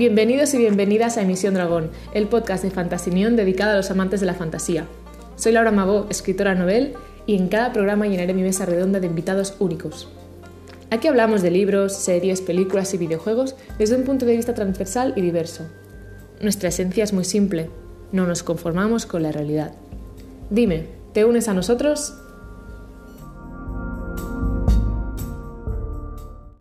Bienvenidos y bienvenidas a Emisión Dragón, el podcast de Fantasinión dedicado a los amantes de la fantasía. Soy Laura Magó, escritora novel, y en cada programa llenaré mi mesa redonda de invitados únicos. Aquí hablamos de libros, series, películas y videojuegos desde un punto de vista transversal y diverso. Nuestra esencia es muy simple, no nos conformamos con la realidad. Dime, ¿te unes a nosotros?